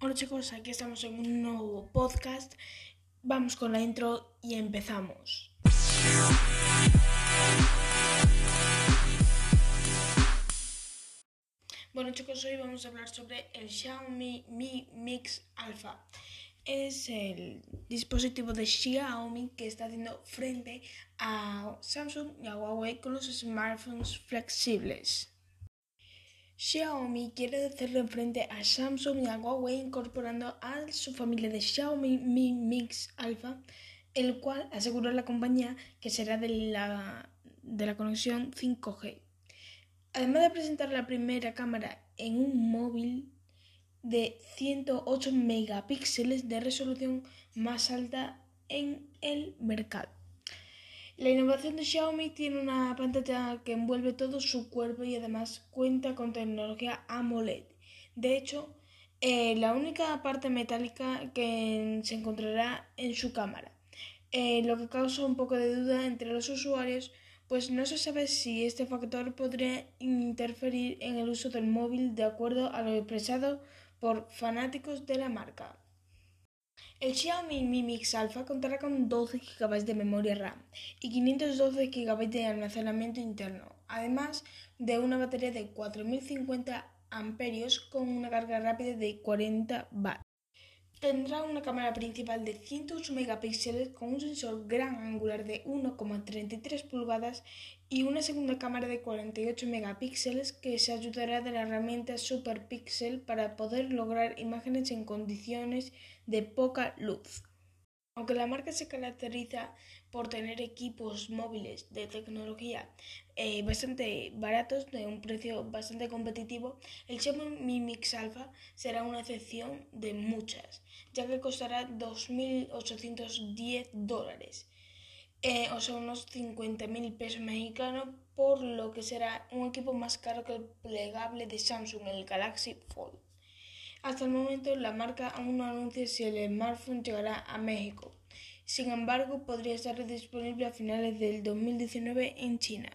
Hola chicos, aquí estamos en un nuevo podcast. Vamos con la intro y empezamos. Bueno chicos, hoy vamos a hablar sobre el Xiaomi Mi Mix Alpha. Es el dispositivo de Xiaomi que está haciendo frente a Samsung y a Huawei con los smartphones flexibles. Xiaomi quiere hacerle frente a Samsung y a Huawei incorporando a su familia de Xiaomi Mi Mix Alpha, el cual aseguró la compañía que será de la, de la conexión 5G. Además de presentar la primera cámara en un móvil de 108 megapíxeles de resolución más alta en el mercado. La innovación de Xiaomi tiene una pantalla que envuelve todo su cuerpo y además cuenta con tecnología AMOLED. De hecho, eh, la única parte metálica que se encontrará en su cámara, eh, lo que causa un poco de duda entre los usuarios, pues no se sabe si este factor podría interferir en el uso del móvil de acuerdo a lo expresado por fanáticos de la marca. El Xiaomi Mi Mix Alpha contará con 12 GB de memoria RAM y 512 GB de almacenamiento interno, además de una batería de 4050 amperios con una carga rápida de 40 watts. Tendrá una cámara principal de 108 megapíxeles con un sensor gran angular de 1,33 pulgadas y una segunda cámara de 48 megapíxeles que se ayudará de la herramienta Super Pixel para poder lograr imágenes en condiciones de poca luz. Aunque la marca se caracteriza por tener equipos móviles de tecnología eh, bastante baratos, de un precio bastante competitivo, el Xiaomi Mi Mix Alpha será una excepción de muchas, ya que costará 2.810 dólares, eh, o sea, unos 50.000 pesos mexicanos, por lo que será un equipo más caro que el plegable de Samsung, el Galaxy Fold. Hasta el momento la marca aún no anuncia si el smartphone llegará a México. Sin embargo, podría estar disponible a finales del 2019 en China.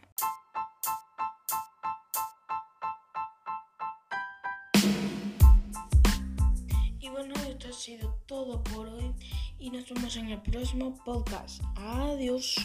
Y bueno, esto ha sido todo por hoy y nos vemos en el próximo podcast. Adiós.